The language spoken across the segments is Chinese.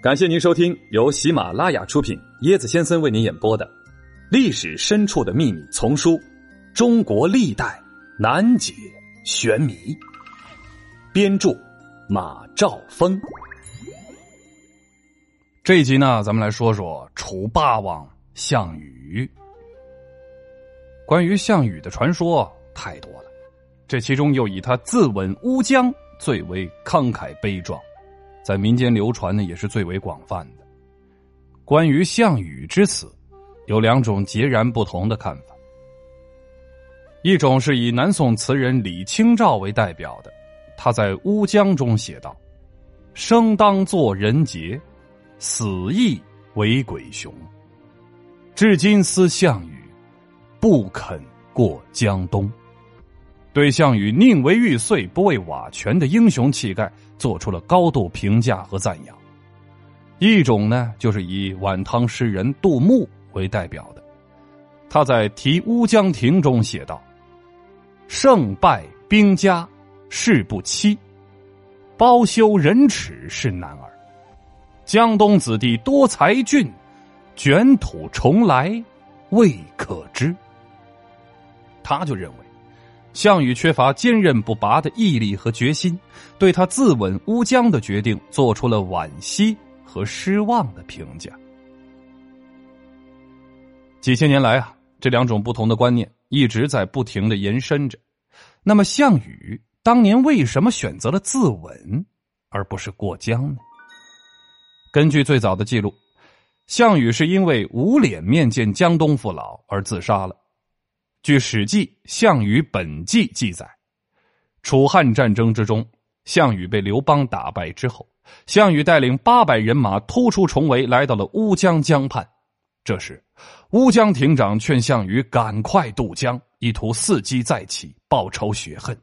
感谢您收听由喜马拉雅出品、椰子先生为您演播的《历史深处的秘密》丛书《中国历代难解玄谜》，编著马兆峰。这一集呢，咱们来说说楚霸王项羽。关于项羽的传说太多了，这其中又以他自刎乌江最为慷慨悲壮。在民间流传呢，也是最为广泛的。关于项羽之死，有两种截然不同的看法。一种是以南宋词人李清照为代表的，他在《乌江》中写道：“生当作人杰，死亦为鬼雄。至今思项羽，不肯过江东。”对项羽宁为玉碎不为瓦全的英雄气概做出了高度评价和赞扬。一种呢，就是以晚唐诗人杜牧为代表的，他在《题乌江亭》中写道：“胜败兵家事不期，包羞忍耻是男儿。江东子弟多才俊，卷土重来未可知。”他就认为。项羽缺乏坚韧不拔的毅力和决心，对他自刎乌江的决定做出了惋惜和失望的评价。几千年来啊，这两种不同的观念一直在不停的延伸着。那么，项羽当年为什么选择了自刎而不是过江呢？根据最早的记录，项羽是因为无脸面见江东父老而自杀了。据《史记·项羽本纪》记载，楚汉战争之中，项羽被刘邦打败之后，项羽带领八百人马突出重围，来到了乌江江畔。这时，乌江亭长劝项羽赶快渡江，意图伺机再起，报仇雪恨。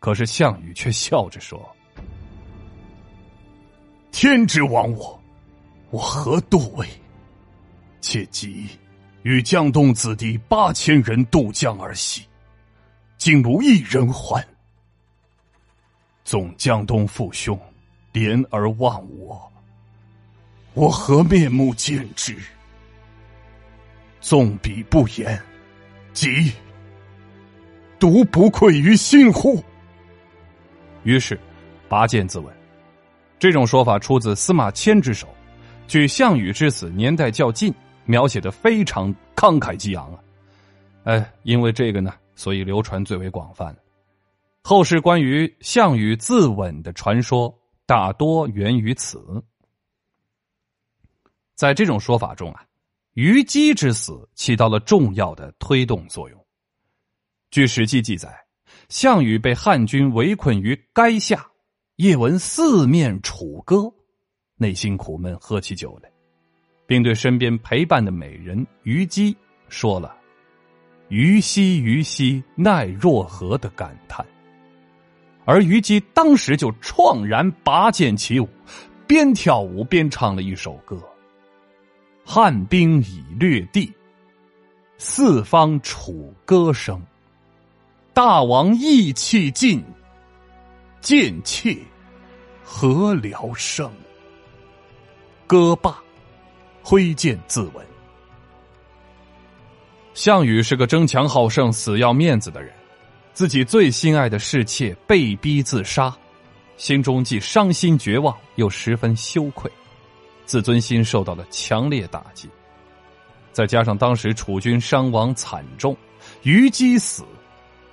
可是项羽却笑着说：“天之亡我，我何渡为？切记。”与江东子弟八千人渡江而西，竟无一人还。纵江东父兄怜而忘我，我何面目见之？纵彼不言，即独不愧于心乎？于是拔剑自刎。这种说法出自司马迁之手，距项羽之死年代较近。描写的非常慷慨激昂啊，哎，因为这个呢，所以流传最为广泛。后世关于项羽自刎的传说大多源于此。在这种说法中啊，虞姬之死起到了重要的推动作用。据《史记》记载，项羽被汉军围困于垓下，夜闻四面楚歌，内心苦闷，喝起酒来。并对身边陪伴的美人虞姬说了“虞兮虞兮，奈若何”的感叹，而虞姬当时就怆然拔剑起舞，边跳舞边唱了一首歌：“汉兵已略地，四方楚歌声。大王意气尽，贱妾何聊生？”歌罢。挥剑自刎。项羽是个争强好胜、死要面子的人，自己最心爱的侍妾被逼自杀，心中既伤心绝望，又十分羞愧，自尊心受到了强烈打击。再加上当时楚军伤亡惨重，虞姬死，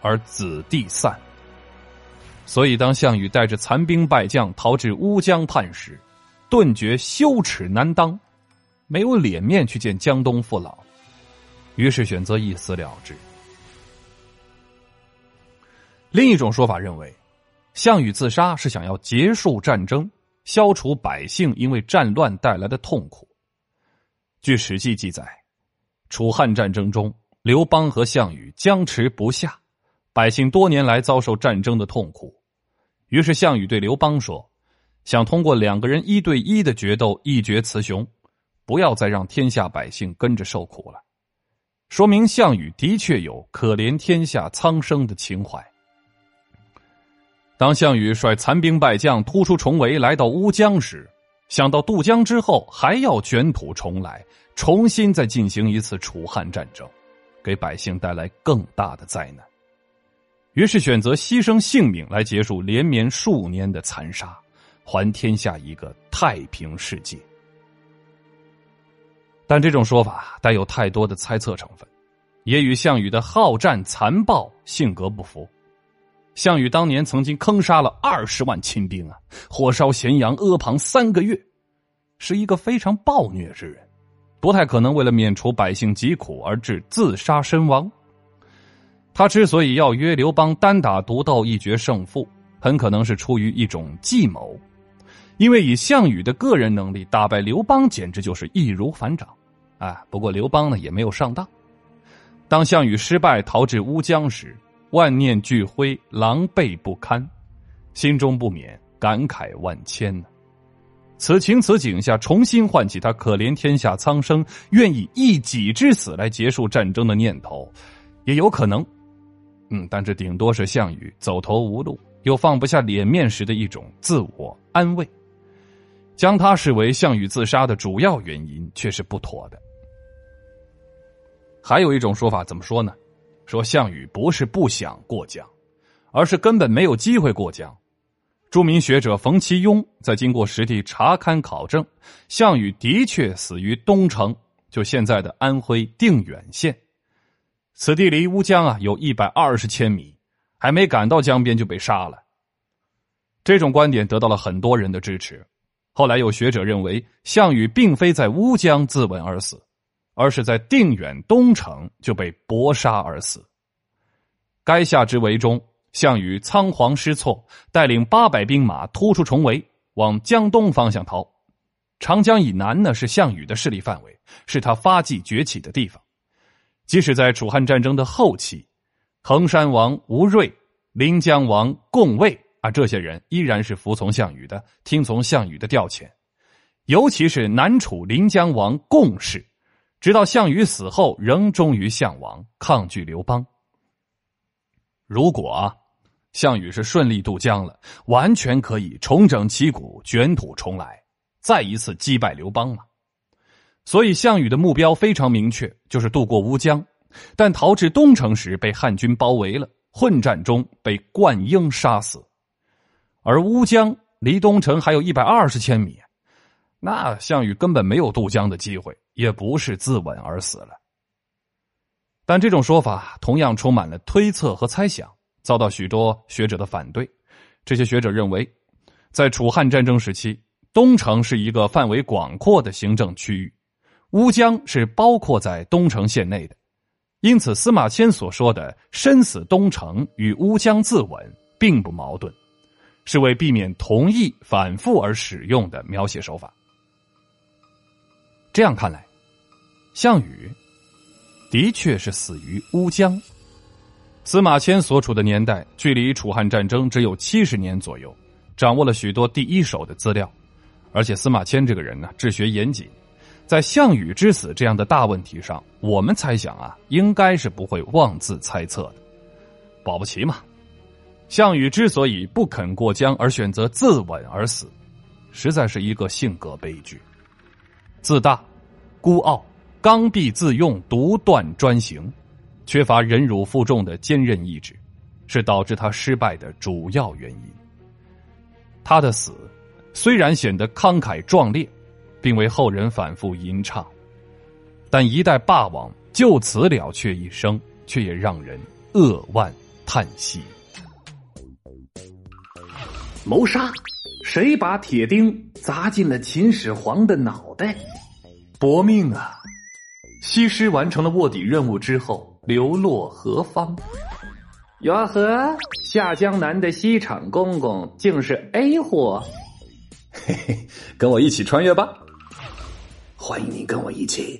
而子弟散，所以当项羽带着残兵败将逃至乌江畔时，顿觉羞耻难当。没有脸面去见江东父老，于是选择一死了之。另一种说法认为，项羽自杀是想要结束战争，消除百姓因为战乱带来的痛苦。据《史记》记载，楚汉战争中，刘邦和项羽僵持不下，百姓多年来遭受战争的痛苦，于是项羽对刘邦说：“想通过两个人一对一的决斗，一决雌雄。”不要再让天下百姓跟着受苦了，说明项羽的确有可怜天下苍生的情怀。当项羽率残兵败将突出重围来到乌江时，想到渡江之后还要卷土重来，重新再进行一次楚汉战争，给百姓带来更大的灾难，于是选择牺牲性命来结束连绵数年的残杀，还天下一个太平世界。但这种说法带有太多的猜测成分，也与项羽的好战残暴性格不符。项羽当年曾经坑杀了二十万秦兵啊，火烧咸阳、阿房三个月，是一个非常暴虐之人，不太可能为了免除百姓疾苦而致自杀身亡。他之所以要约刘邦单打独斗一决胜负，很可能是出于一种计谋，因为以项羽的个人能力打败刘邦，简直就是易如反掌。啊，不过刘邦呢也没有上当。当项羽失败逃至乌江时。万念俱灰，狼狈不堪，心中不免感慨万千呢。此情此景下，重新唤起他可怜天下苍生，愿以一己之死来结束战争的念头，也有可能。嗯，但这顶多是项羽走投无路又放不下脸面时的一种自我安慰，将他视为项羽自杀的主要原因，却是不妥的。还有一种说法，怎么说呢？说项羽不是不想过江，而是根本没有机会过江。著名学者冯其庸在经过实地查勘考证，项羽的确死于东城，就现在的安徽定远县。此地离乌江啊有一百二十千米，还没赶到江边就被杀了。这种观点得到了很多人的支持。后来有学者认为，项羽并非在乌江自刎而死。而是在定远东城就被搏杀而死。垓下之围中，项羽仓皇失措，带领八百兵马突出重围，往江东方向逃。长江以南呢是项羽的势力范围，是他发迹崛起的地方。即使在楚汉战争的后期，衡山王吴瑞、临江王共卫啊，这些人依然是服从项羽的，听从项羽的调遣。尤其是南楚临江王共氏。直到项羽死后，仍忠于项王，抗拒刘邦。如果，项羽是顺利渡江了，完全可以重整旗鼓，卷土重来，再一次击败刘邦了。所以，项羽的目标非常明确，就是渡过乌江。但逃至东城时，被汉军包围了，混战中被灌婴杀死。而乌江离东城还有一百二十千米。那项羽根本没有渡江的机会，也不是自刎而死了。但这种说法同样充满了推测和猜想，遭到许多学者的反对。这些学者认为，在楚汉战争时期，东城是一个范围广阔的行政区域，乌江是包括在东城县内的，因此司马迁所说的“身死东城”与乌江自刎并不矛盾，是为避免同义反复而使用的描写手法。这样看来，项羽的确是死于乌江。司马迁所处的年代距离楚汉战争只有七十年左右，掌握了许多第一手的资料，而且司马迁这个人呢，治学严谨，在项羽之死这样的大问题上，我们猜想啊，应该是不会妄自猜测的。保不齐嘛，项羽之所以不肯过江而选择自刎而死，实在是一个性格悲剧。自大、孤傲、刚愎自用、独断专行，缺乏忍辱负重的坚韧意志，是导致他失败的主要原因。他的死虽然显得慷慨壮烈，并为后人反复吟唱，但一代霸王就此了却一生，却也让人扼腕叹息。谋杀。谁把铁钉砸进了秦始皇的脑袋？搏命啊！西施完成了卧底任务之后，流落何方？哟呵，下江南的西厂公公竟是 A 货！嘿嘿，跟我一起穿越吧！欢迎你跟我一起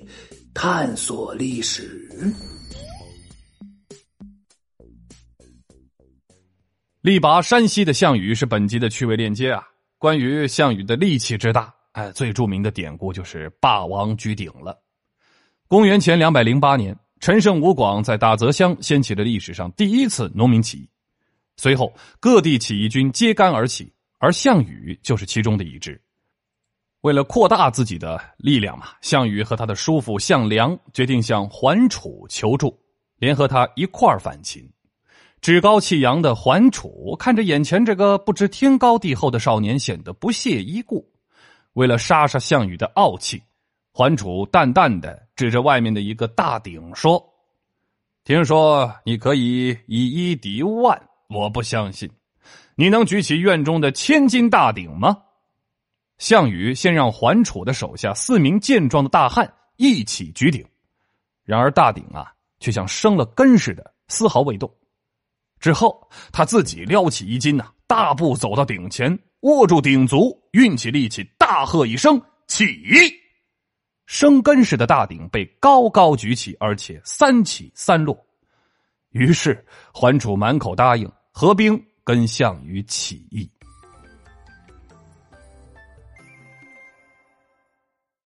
探索历史。力拔山兮的项羽是本集的趣味链接啊！关于项羽的力气之大，哎，最著名的典故就是“霸王举鼎”了。公元前两百零八年，陈胜吴广在大泽乡掀起了历史上第一次农民起义，随后各地起义军揭竿而起，而项羽就是其中的一支。为了扩大自己的力量嘛，项羽和他的叔父项梁决定向桓楚求助，联合他一块儿反秦。趾高气扬的桓楚看着眼前这个不知天高地厚的少年，显得不屑一顾。为了杀杀项羽的傲气，桓楚淡淡的指着外面的一个大鼎说：“听说你可以以一敌万，我不相信。你能举起院中的千斤大鼎吗？”项羽先让桓楚的手下四名健壮的大汉一起举鼎，然而大鼎啊，却像生了根似的，丝毫未动。之后，他自己撩起衣襟呐，大步走到顶前，握住鼎足，运起力气，大喝一声：“起！”生根似的大鼎被高高举起，而且三起三落。于是，桓楚满口答应合兵跟项羽起义。